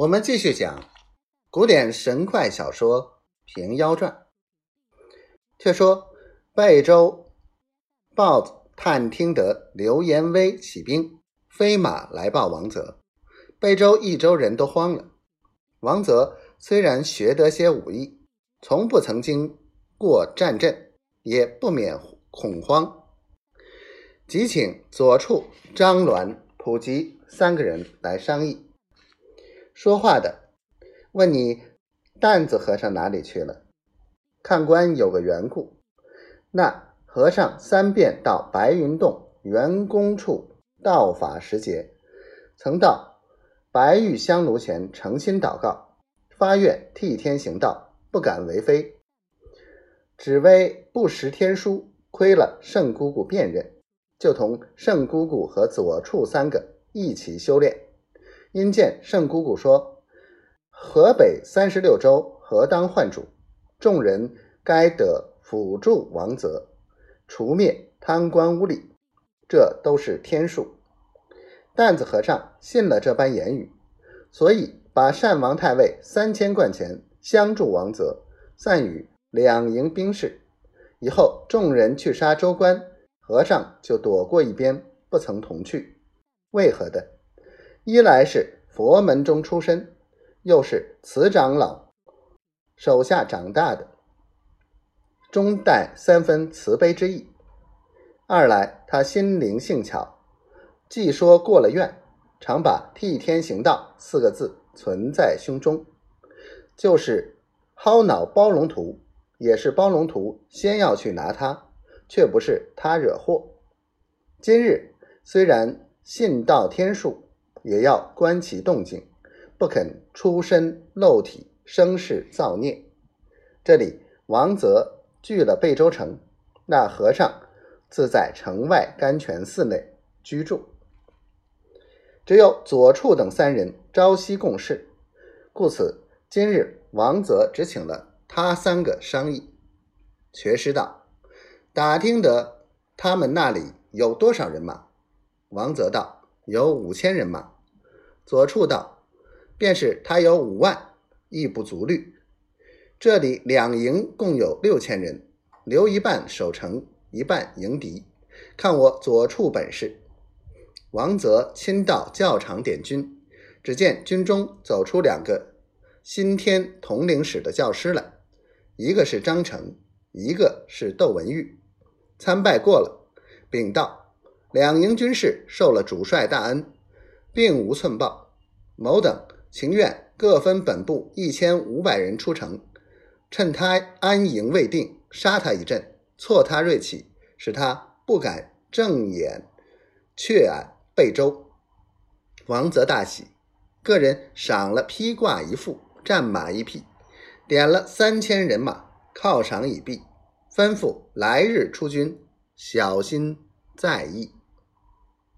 我们继续讲古典神怪小说《平妖传》。却说贝州豹子探听得刘延威起兵，飞马来报王泽。贝州一州人都慌了。王泽虽然学得些武艺，从不曾经过战阵，也不免恐慌，即请左处、张鸾、普吉三个人来商议。说话的问你担子和尚哪里去了？看官有个缘故，那和尚三遍到白云洞圆宫处道法时节，曾到白玉香炉前诚心祷告，发愿替天行道，不敢为非，只为不识天书，亏了圣姑姑辨认，就同圣姑姑和左处三个一起修炼。因见圣姑姑说：“河北三十六州何当换主？众人该得辅助王泽，除灭贪官污吏，这都是天数。”担子和尚信了这般言语，所以把单王太尉三千贯钱相助王泽，散与两营兵士。以后众人去杀州官，和尚就躲过一边，不曾同去。为何的？一来是佛门中出身，又是慈长老手下长大的，中带三分慈悲之意；二来他心灵性巧，既说过了愿，常把替天行道四个字存在胸中，就是薅脑包龙图，也是包龙图先要去拿他，却不是他惹祸。今日虽然信道天数。也要观其动静，不肯出身露体，生事造孽。这里王泽据了贝州城，那和尚自在城外甘泉寺内居住，只有左处等三人朝夕共事，故此今日王泽只请了他三个商议。学师道：“打听得他们那里有多少人马？”王泽道。有五千人马，左处道，便是他有五万，亦不足虑。这里两营共有六千人，留一半守城，一半迎敌，看我左处本事。王泽亲到教场点军，只见军中走出两个新添统领使的教师来，一个是张成，一个是窦文玉。参拜过了，禀道。两营军士受了主帅大恩，并无寸报。某等情愿各分本部一千五百人出城，趁他安营未定，杀他一阵，挫他锐气，使他不敢正眼却俺贝州。王泽大喜，个人赏了披挂一副，战马一匹，点了三千人马，犒赏已毕，吩咐来日出军，小心在意。